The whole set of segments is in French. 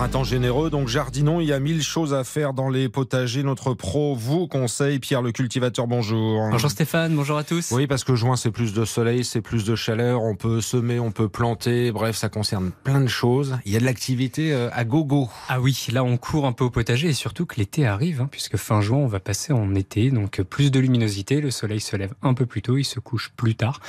Printemps généreux, donc jardinons, il y a mille choses à faire dans les potagers. Notre pro vous conseille, Pierre le cultivateur, bonjour. Bonjour Stéphane, bonjour à tous. Oui, parce que juin, c'est plus de soleil, c'est plus de chaleur, on peut semer, on peut planter, bref, ça concerne plein de choses. Il y a de l'activité euh, à gogo. Ah oui, là on court un peu au potager et surtout que l'été arrive, hein, puisque fin juin on va passer en été, donc plus de luminosité, le soleil se lève un peu plus tôt, il se couche plus tard,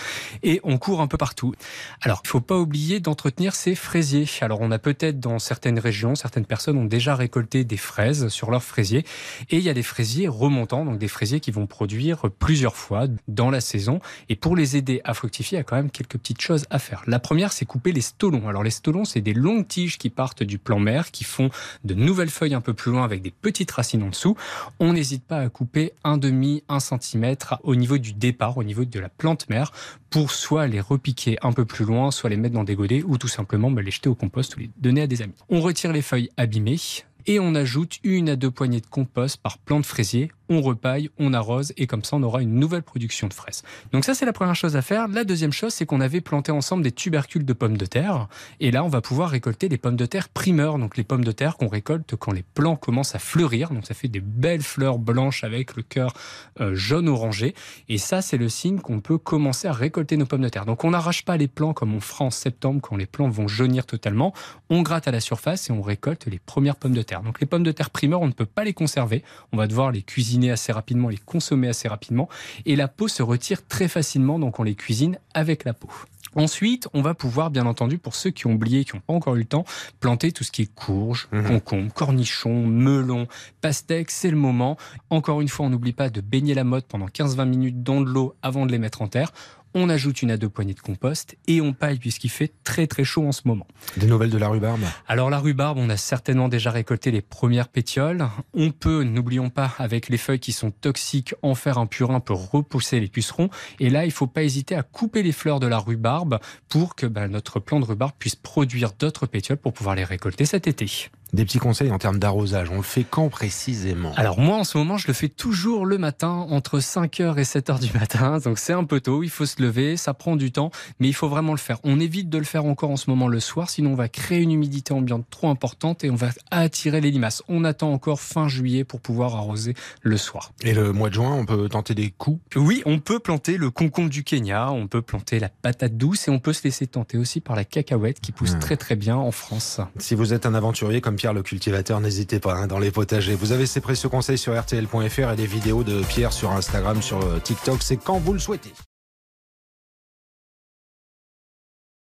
et on court un peu partout. Alors, il faut pas oublier d'entretenir ces fraisiers. Alors on a peut-être dans certaines régions, certaines personnes ont déjà récolté des fraises sur leurs fraisiers. Et il y a des fraisiers remontants, donc des fraisiers qui vont produire plusieurs fois dans la saison. Et pour les aider à fructifier, il y a quand même quelques petites choses à faire. La première, c'est couper les stolons. Alors les stolons, c'est des longues tiges qui partent du plan mère, qui font de nouvelles feuilles un peu plus loin avec des petites racines en dessous. On n'hésite pas à couper un demi, un centimètre au niveau du départ, au niveau de la plante mère, pour soit les repiquer un peu plus loin, soit les mettre dans des godets, ou tout simplement bah, les jeter au compost ou les donner à des amis. On retire les feuilles abîmées et on ajoute une à deux poignées de compost par plant de fraisier on repaille, on arrose et comme ça on aura une nouvelle production de fraises. Donc ça c'est la première chose à faire. La deuxième chose c'est qu'on avait planté ensemble des tubercules de pommes de terre et là on va pouvoir récolter les pommes de terre primeurs, donc les pommes de terre qu'on récolte quand les plants commencent à fleurir. Donc ça fait des belles fleurs blanches avec le cœur euh, jaune orangé et ça c'est le signe qu'on peut commencer à récolter nos pommes de terre. Donc on n'arrache pas les plants comme on fera en septembre quand les plants vont jaunir totalement. On gratte à la surface et on récolte les premières pommes de terre. Donc les pommes de terre primeurs on ne peut pas les conserver, on va devoir les cuisiner assez rapidement, les consommer assez rapidement. Et la peau se retire très facilement, donc on les cuisine avec la peau. Ensuite, on va pouvoir, bien entendu, pour ceux qui ont oublié, qui n'ont pas encore eu le temps, planter tout ce qui est courge, mmh. concombre, cornichon, melon, pastèque. C'est le moment. Encore une fois, on n'oublie pas de baigner la motte pendant 15-20 minutes dans de l'eau avant de les mettre en terre on ajoute une à deux poignées de compost et on paille puisqu'il fait très très chaud en ce moment. Des nouvelles de la rhubarbe? Alors la rhubarbe, on a certainement déjà récolté les premières pétioles. On peut, n'oublions pas, avec les feuilles qui sont toxiques, en faire un purin pour repousser les pucerons. Et là, il ne faut pas hésiter à couper les fleurs de la rhubarbe pour que ben, notre plant de rhubarbe puisse produire d'autres pétioles pour pouvoir les récolter cet été. Des petits conseils en termes d'arrosage. On le fait quand précisément? Alors moi en ce moment je le fais toujours le matin entre 5h et 7h du matin. Donc c'est un peu tôt, il faut se lever, ça prend du temps, mais il faut vraiment le faire. On évite de le faire encore en ce moment le soir, sinon on va créer une humidité ambiante trop importante et on va attirer les limaces. On attend encore fin juillet pour pouvoir arroser le soir. Et le mois de juin, on peut tenter des coups? Oui, on peut planter le concombre du Kenya, on peut planter la patate douce et on peut se laisser tenter aussi par la cacahuète qui pousse hmm. très très bien en France. Si vous êtes un aventurier comme Pierre le cultivateur, n'hésitez pas hein, dans les potagers. Vous avez ces précieux conseils sur RTL.fr et des vidéos de Pierre sur Instagram, sur euh, TikTok. C'est quand vous le souhaitez.